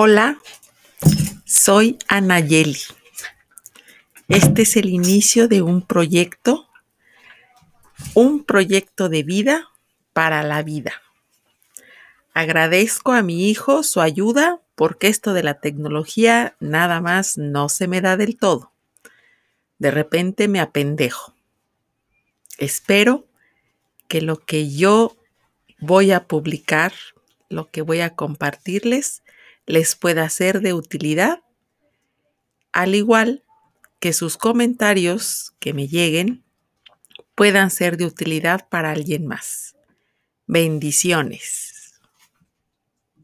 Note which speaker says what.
Speaker 1: Hola, soy Anayeli. Este es el inicio de un proyecto, un proyecto de vida para la vida. Agradezco a mi hijo su ayuda porque esto de la tecnología nada más no se me da del todo. De repente me apendejo. Espero que lo que yo voy a publicar, lo que voy a compartirles, les pueda ser de utilidad, al igual que sus comentarios que me lleguen puedan ser de utilidad para alguien más. Bendiciones.